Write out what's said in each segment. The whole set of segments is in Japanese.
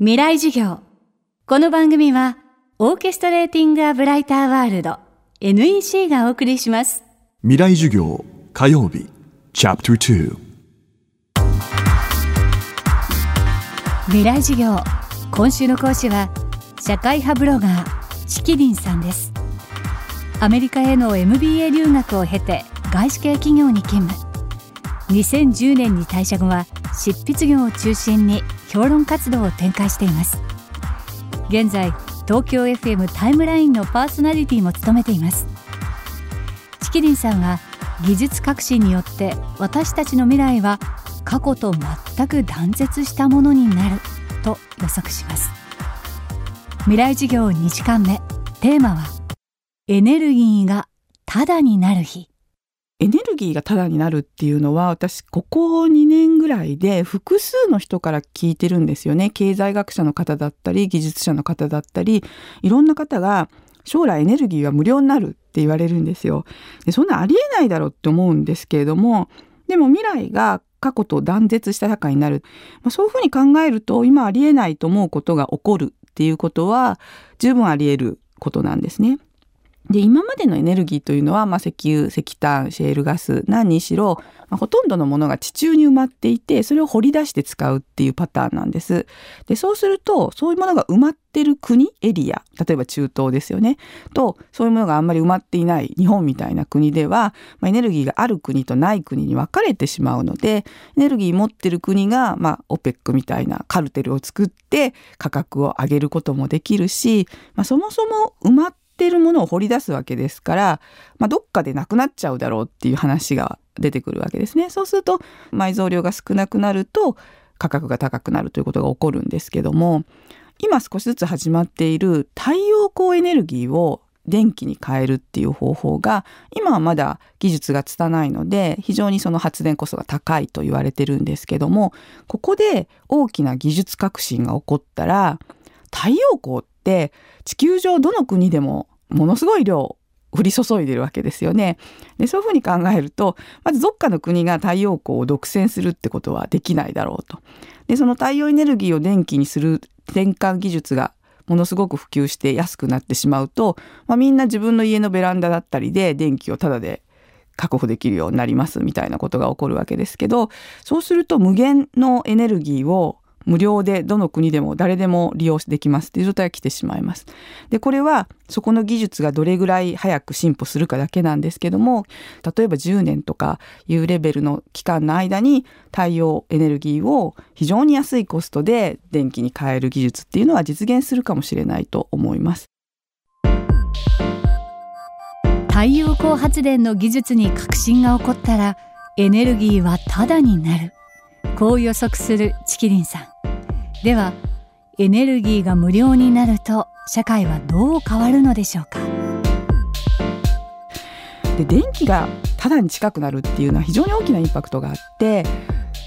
未来授業。この番組はオーケストレーティング・ア・ブライター・ワールド NEC がお送りします。未来授業火曜日チャプター未来授業今週の講師は社会派ブロガーチキリンさんです。アメリカへの MBA 留学を経て外資系企業に勤務。2010年に退社後は執筆業を中心に評論活動を展開しています。現在東京 FM タイムラインのパーソナリティも務めています。チキリンさんは技術革新によって私たちの未来は過去と全く断絶したものになると予測します。未来授業2時間目。テーマはエネルギーがただになる日。エネルギーがタダになるっていうのは私ここ2年ぐらいで複数の人から聞いてるんですよね。経済学者の方だったり技術者の方だったりいろんな方が将来エネルギーは無料になるって言われるんですよ。でそんなありえないだろうって思うんですけれどもでも未来が過去と断絶した社会になる、まあ、そういうふうに考えると今ありえないと思うことが起こるっていうことは十分あり得ることなんですね。で今までのエネルギーというのは、まあ、石油石炭シェールガス何にしろ、まあ、ほとんどのものが地中に埋まっていてそれを掘り出して使うっていうパターンなんです。でそうするとそういうものが埋まってる国エリア例えば中東ですよねとそういうものがあんまり埋まっていない日本みたいな国では、まあ、エネルギーがある国とない国に分かれてしまうのでエネルギー持ってる国が、まあ、OPEC みたいなカルテルを作って価格を上げることもできるし、まあ、そもそも埋まってっているものを掘り出すわけですから、まあ、どっかでなくなっちゃうだろうっていう話が出てくるわけですね。そうすると埋蔵量が少なくなると価格が高くなるということが起こるんですけども今少しずつ始まっている太陽光エネルギーを電気に変えるっていう方法が今はまだ技術が拙いので非常にその発電コストが高いと言われてるんですけどもここで大きな技術革新が起こったら太陽光って地球上どの国でもものすごい量降り注いでるわけですよね。でそういうふうに考えるとまずどっかの国が太陽光を独占するってことはできないだろうと。でその太陽エネルギーを電気にする転換技術がものすごく普及して安くなってしまうと、まあ、みんな自分の家のベランダだったりで電気をタダで確保できるようになりますみたいなことが起こるわけですけどそうすると無限のエネルギーを無料でどの国でも誰でも利用できますっていう状態が来てしまいます。でこれはそこの技術がどれぐらい早く進歩するかだけなんですけども例えば10年とかいうレベルの期間の間に太陽エネルギーを非常に安いコストで電気に変える技術っていうのは実現するかもしれないと思います。太陽光発電の技術に革新が起こったらエネルギーはタダになるこう予測するチキリンさんではエネルギーが無料になると社会はどう変わるのでしょうか？で電気がタダに近くなるっていうのは非常に大きなインパクトがあって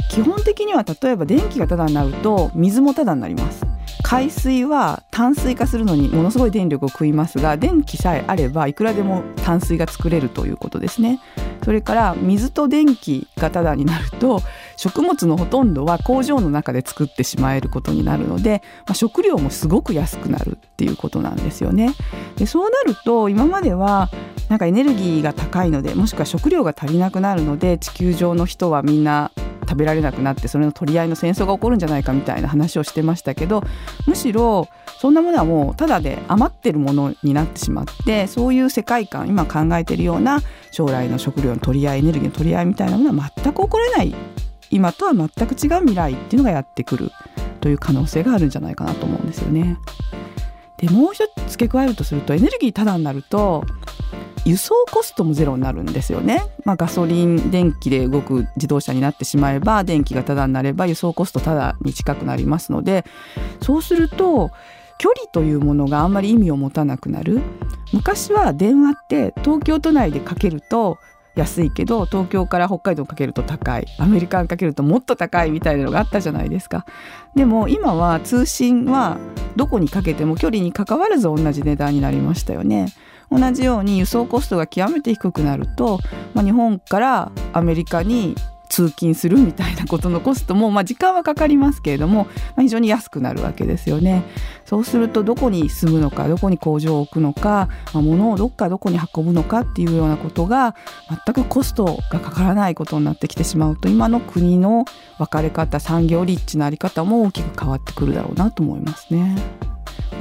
基本的には例えば電気がタダになると水もタダになります。海水は淡水化するのにものすごい電力を食いますが電気さえあればいくらでも淡水が作れるということですね。それから水と電気がタダになると食物のほとんどは工場の中で作ってしまえることになるので、まあ、食料もすごく安くなるっていうことなんですよね。でそうなると今まではなんかエネルギーが高いのでもしくは食料が足りなくなるので地球上の人はみんな食べられなくなってそれの取り合いの戦争が起こるんじゃないかみたいな話をしてましたけどむしろそんなものはもうただで余ってるものになってしまってそういう世界観今考えているような将来の食料の取り合いエネルギーの取り合いみたいなものは全く起こらない今とは全く違う未来っていうのがやってくるという可能性があるんじゃないかなと思うんですよね。でもう一つ付け加えるとするとエネルギータダになると輸送コストもゼロになるんですよね、まあ、ガソリン電気で動く自動車になってしまえば電気がタダになれば輸送コストタダに近くなりますのでそうすると距離というものがあんまり意味を持たなくなる昔は電話って東京都内でかけると安いけど東京から北海道かけると高い。アメリカンかけるともっと高いみたいなのがあったじゃないですか。でも今は通信はどこにかけても距離にかかわらず同じ値段になりましたよね。同じように輸送コストが極めて低くなると、まあ、日本からアメリカに通勤するみたいなことのコストも、まあ、時間はかかりますけれども、まあ、非常に安くなるわけですよね。そうするとどこに住むのかどこに工場を置くのか、まあ、物をどっかどこに運ぶのかっていうようなことが全くコストがかからないことになってきてしまうと今の国の分かれ方産業立地の在り方も大きく変わってくるだろうなと思いますね。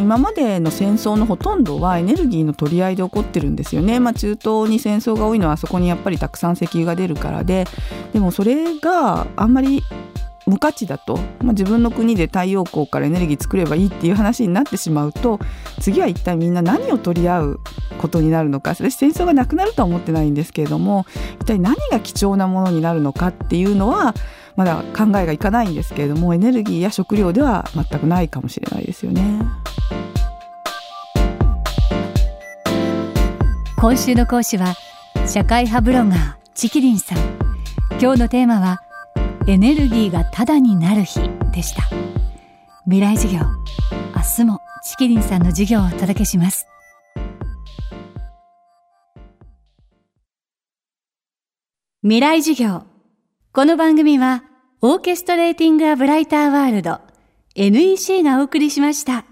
今までの戦争のほとんどはエネルギーの取り合いで起こってるんですよね、まあ、中東に戦争が多いのはあそこにやっぱりたくさん石油が出るからででもそれがあんまり無価値だと、まあ、自分の国で太陽光からエネルギー作ればいいっていう話になってしまうと次は一体みんな何を取り合うことになるのか。私戦争がなくなるとは思ってないんですけれども一体何が貴重なものになるのかっていうのはまだ考えがいかないんですけれどもエネルギーや食料では全くないかもしれないですよね。今週の講師は社会派ブロガーチキリンさん。今日のテーマはエネルギーがタダになる日でした。未来授業明日もチキリンさんの授業をお届けします。未来授業。この番組はオーケストレーティング・ア・ブライター・ワールド NEC がお送りしました。